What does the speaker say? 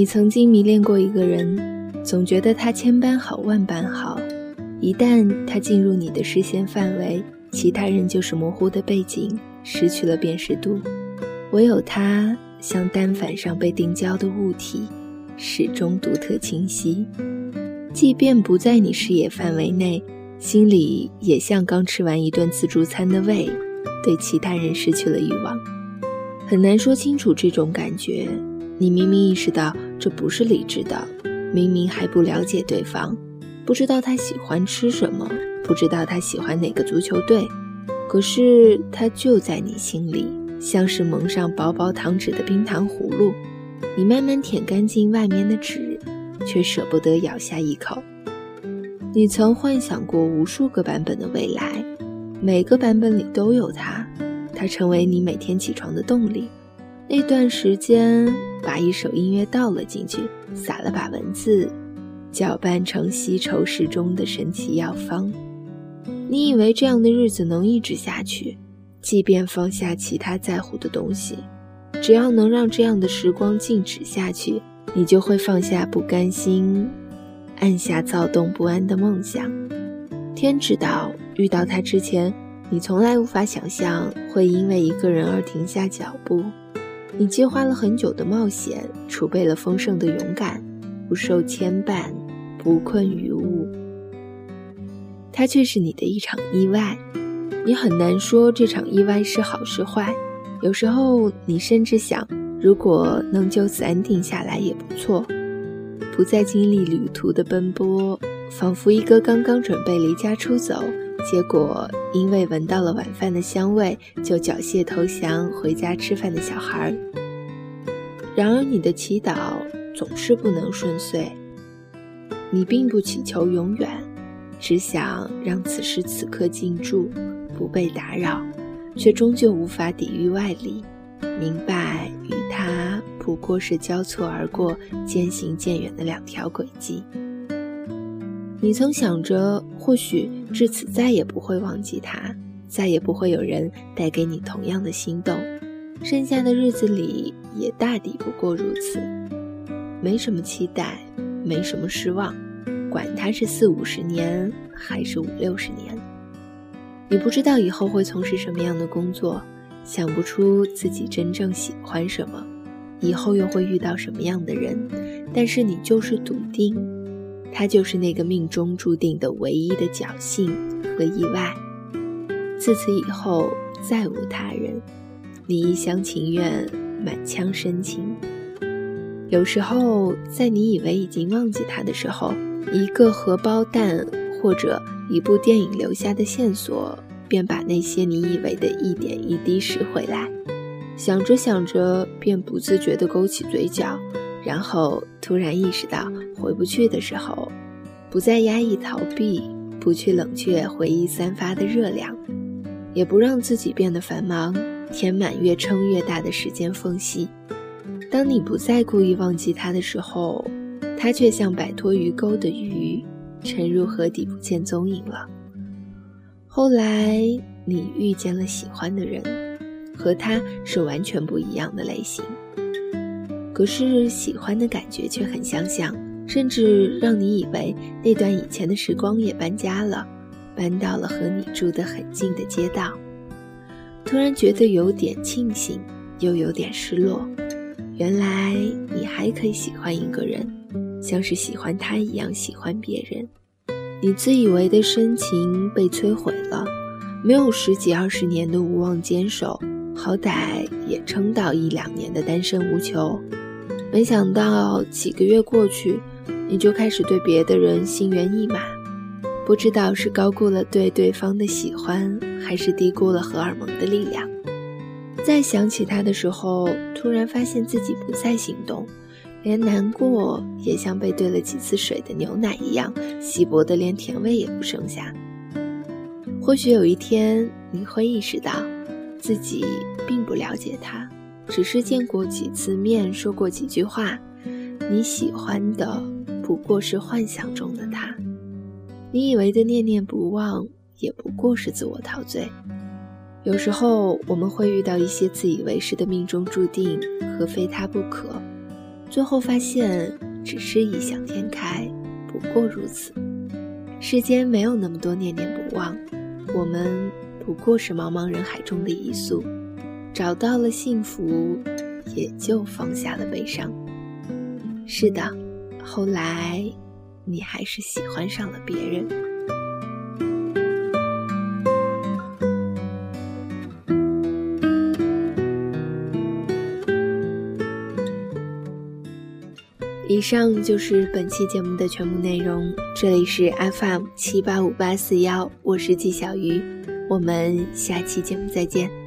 你曾经迷恋过一个人，总觉得他千般好万般好，一旦他进入你的视线范围，其他人就是模糊的背景，失去了辨识度，唯有他像单反上被定焦的物体，始终独特清晰。即便不在你视野范围内，心里也像刚吃完一顿自助餐的胃，对其他人失去了欲望。很难说清楚这种感觉。你明明意识到这不是理智的，明明还不了解对方，不知道他喜欢吃什么，不知道他喜欢哪个足球队，可是他就在你心里，像是蒙上薄薄糖纸的冰糖葫芦。你慢慢舔干净外面的纸，却舍不得咬下一口。你曾幻想过无数个版本的未来，每个版本里都有他，他成为你每天起床的动力。那段时间，把一首音乐倒了进去，撒了把文字，搅拌成稀稠适中的神奇药方。你以为这样的日子能一直下去，即便放下其他在乎的东西，只要能让这样的时光静止下去，你就会放下不甘心，按下躁动不安的梦想。天知道，遇到他之前，你从来无法想象会因为一个人而停下脚步。你计划了很久的冒险，储备了丰盛的勇敢，不受牵绊，不困于物。它却是你的一场意外，你很难说这场意外是好是坏。有时候你甚至想，如果能就此安定下来也不错，不再经历旅途的奔波，仿佛一个刚刚准备离家出走。结果，因为闻到了晚饭的香味，就缴械投降回家吃饭的小孩。然而，你的祈祷总是不能顺遂。你并不祈求永远，只想让此时此刻静住，不被打扰，却终究无法抵御外力。明白，与他不过是交错而过、渐行渐远的两条轨迹。你曾想着，或许至此再也不会忘记他，再也不会有人带给你同样的心动，剩下的日子里也大抵不过如此，没什么期待，没什么失望，管他是四五十年还是五六十年。你不知道以后会从事什么样的工作，想不出自己真正喜欢什么，以后又会遇到什么样的人，但是你就是笃定。他就是那个命中注定的唯一的侥幸和意外。自此以后，再无他人。你一厢情愿，满腔深情。有时候，在你以为已经忘记他的时候，一个荷包蛋或者一部电影留下的线索，便把那些你以为的一点一滴拾回来。想着想着，便不自觉地勾起嘴角。然后突然意识到回不去的时候，不再压抑逃避，不去冷却回忆散发的热量，也不让自己变得繁忙，填满越撑越大的时间缝隙。当你不再故意忘记他的时候，他却像摆脱鱼钩的鱼，沉入河底不见踪影了。后来你遇见了喜欢的人，和他是完全不一样的类型。可是喜欢的感觉却很相像，甚至让你以为那段以前的时光也搬家了，搬到了和你住得很近的街道。突然觉得有点庆幸，又有点失落。原来你还可以喜欢一个人，像是喜欢他一样喜欢别人。你自以为的深情被摧毁了，没有十几二十年的无望坚守，好歹也撑到一两年的单身无求。没想到几个月过去，你就开始对别的人心猿意马，不知道是高估了对对方的喜欢，还是低估了荷尔蒙的力量。再想起他的时候，突然发现自己不再心动，连难过也像被兑了几次水的牛奶一样稀薄的，连甜味也不剩下。或许有一天你会意识到，自己并不了解他。只是见过几次面，说过几句话，你喜欢的不过是幻想中的他，你以为的念念不忘也不过是自我陶醉。有时候我们会遇到一些自以为是的命中注定和非他不可，最后发现只是异想天开，不过如此。世间没有那么多念念不忘，我们不过是茫茫人海中的一粟，找到了幸福，也就放下了悲伤。是的，后来你还是喜欢上了别人。以上就是本期节目的全部内容。这里是 FM 七八五八四幺，我是季小鱼，我们下期节目再见。